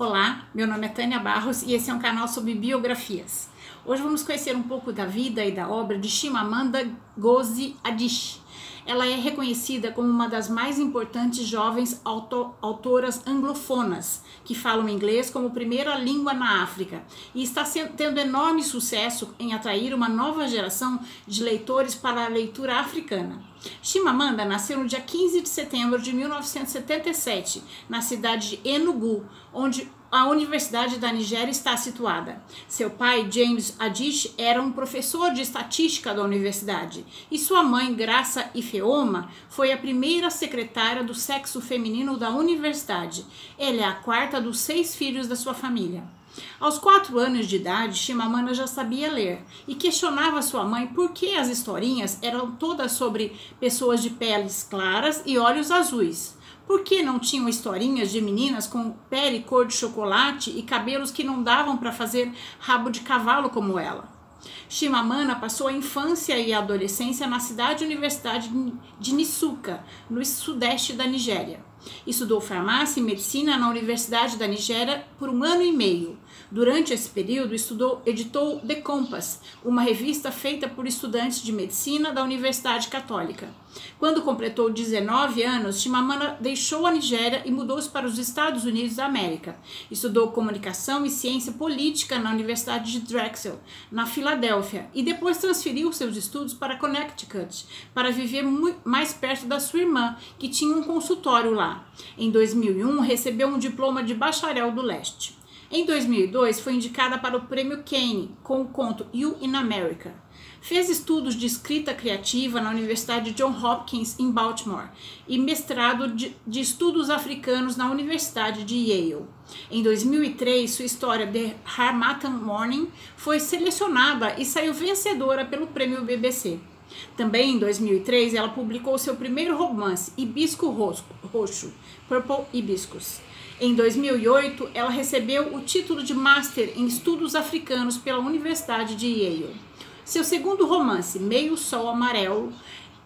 Olá, meu nome é Tânia Barros e esse é um canal sobre biografias. Hoje vamos conhecer um pouco da vida e da obra de Chimamanda Ngozi Adichie. Ela é reconhecida como uma das mais importantes jovens autoras anglofonas que falam inglês como primeira língua na África e está tendo enorme sucesso em atrair uma nova geração de leitores para a leitura africana. Chimamanda nasceu no dia 15 de setembro de 1977, na cidade de Enugu, onde a Universidade da Nigéria está situada. Seu pai, James Adish, era um professor de estatística da universidade e sua mãe, Graça Ifeoma, foi a primeira secretária do sexo feminino da universidade. Ela é a quarta dos seis filhos da sua família. Aos quatro anos de idade, Chimamanda já sabia ler e questionava sua mãe por que as historinhas eram todas sobre pessoas de peles claras e olhos azuis. Por que não tinham historinhas de meninas com pele cor de chocolate e cabelos que não davam para fazer rabo de cavalo como ela? Chimamanda passou a infância e a adolescência na cidade universidade de Nisuka, no sudeste da Nigéria. Estudou farmácia e medicina na Universidade da Nigéria por um ano e meio. Durante esse período, estudou, editou The Compass, uma revista feita por estudantes de medicina da Universidade Católica. Quando completou 19 anos, Chimamanda deixou a Nigéria e mudou-se para os Estados Unidos da América. Estudou comunicação e ciência política na Universidade de Drexel, na Filadélfia, e depois transferiu seus estudos para Connecticut, para viver mais perto da sua irmã, que tinha um consultório lá. Em 2001, recebeu um diploma de bacharel do leste. Em 2002, foi indicada para o Prêmio Kane com o conto You in America. Fez estudos de escrita criativa na Universidade John Hopkins em Baltimore e mestrado de, de estudos africanos na Universidade de Yale. Em 2003, sua história The Harmattan Morning foi selecionada e saiu vencedora pelo Prêmio BBC. Também em 2003, ela publicou seu primeiro romance, Hibisco Roxo, Purple Hibiscus. Em 2008, ela recebeu o título de Master em Estudos Africanos pela Universidade de Yale. Seu segundo romance, Meio Sol Amarelo,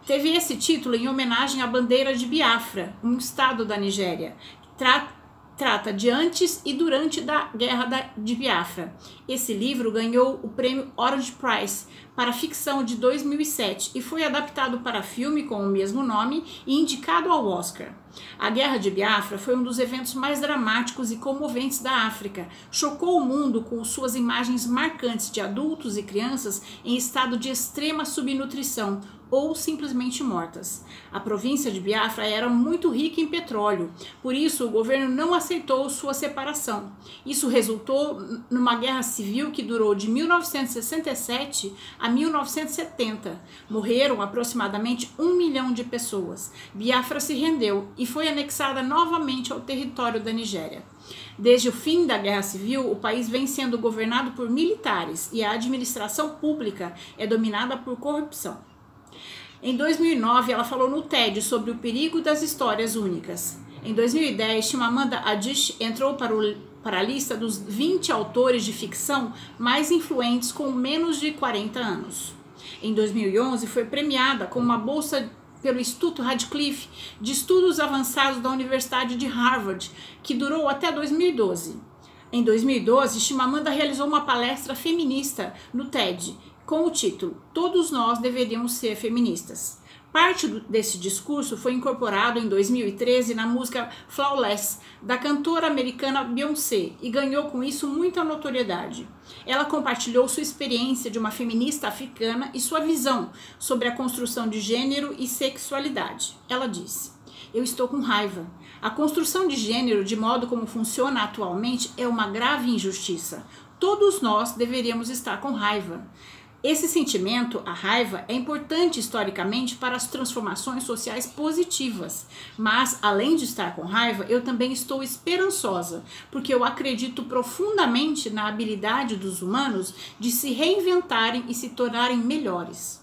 teve esse título em homenagem à bandeira de Biafra, um estado da Nigéria. Trata de antes e durante da Guerra de Biafra. Esse livro ganhou o prêmio Orange Prize para ficção de 2007 e foi adaptado para filme com o mesmo nome e indicado ao Oscar. A Guerra de Biafra foi um dos eventos mais dramáticos e comoventes da África. Chocou o mundo com suas imagens marcantes de adultos e crianças em estado de extrema subnutrição, ou simplesmente mortas. A província de Biafra era muito rica em petróleo, por isso o governo não aceitou sua separação. Isso resultou numa guerra civil que durou de 1967 a 1970. Morreram aproximadamente um milhão de pessoas. Biafra se rendeu e foi anexada novamente ao território da Nigéria. Desde o fim da Guerra Civil, o país vem sendo governado por militares e a administração pública é dominada por corrupção. Em 2009, ela falou no TED sobre o perigo das histórias únicas. Em 2010, Chimamanda Adichie entrou para, o, para a lista dos 20 autores de ficção mais influentes com menos de 40 anos. Em 2011, foi premiada com uma bolsa pelo Instituto Radcliffe de Estudos Avançados da Universidade de Harvard, que durou até 2012. Em 2012, Chimamanda realizou uma palestra feminista no TED, com o título Todos nós deveríamos ser feministas. Parte desse discurso foi incorporado em 2013 na música Flawless, da cantora americana Beyoncé, e ganhou com isso muita notoriedade. Ela compartilhou sua experiência de uma feminista africana e sua visão sobre a construção de gênero e sexualidade. Ela disse: Eu estou com raiva. A construção de gênero, de modo como funciona atualmente, é uma grave injustiça. Todos nós deveríamos estar com raiva. Esse sentimento, a raiva, é importante historicamente para as transformações sociais positivas. Mas, além de estar com raiva, eu também estou esperançosa, porque eu acredito profundamente na habilidade dos humanos de se reinventarem e se tornarem melhores.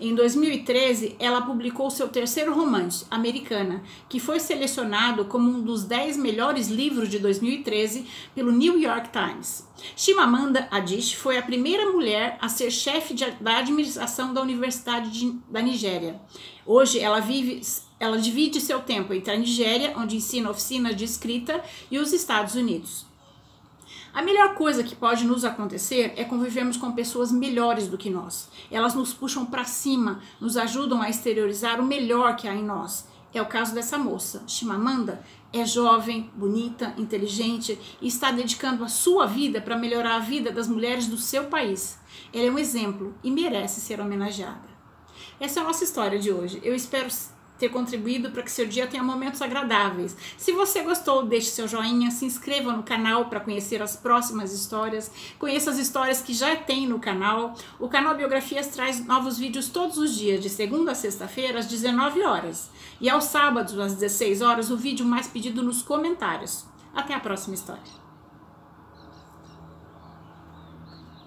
Em 2013, ela publicou seu terceiro romance, Americana, que foi selecionado como um dos 10 melhores livros de 2013 pelo New York Times. Chimamanda Adichie foi a primeira mulher a ser chefe da administração da Universidade de, da Nigéria. Hoje, ela vive ela divide seu tempo entre a Nigéria, onde ensina oficinas de escrita, e os Estados Unidos. A melhor coisa que pode nos acontecer é convivermos com pessoas melhores do que nós. Elas nos puxam para cima, nos ajudam a exteriorizar o melhor que há em nós. É o caso dessa moça, Shimamanda, é jovem, bonita, inteligente e está dedicando a sua vida para melhorar a vida das mulheres do seu país. Ela é um exemplo e merece ser homenageada. Essa é a nossa história de hoje. Eu espero ter contribuído para que seu dia tenha momentos agradáveis. Se você gostou, deixe seu joinha, se inscreva no canal para conhecer as próximas histórias, conheça as histórias que já tem no canal. O canal Biografias traz novos vídeos todos os dias, de segunda a sexta-feira, às 19 horas. E aos sábados, às 16 horas, o vídeo mais pedido nos comentários. Até a próxima história.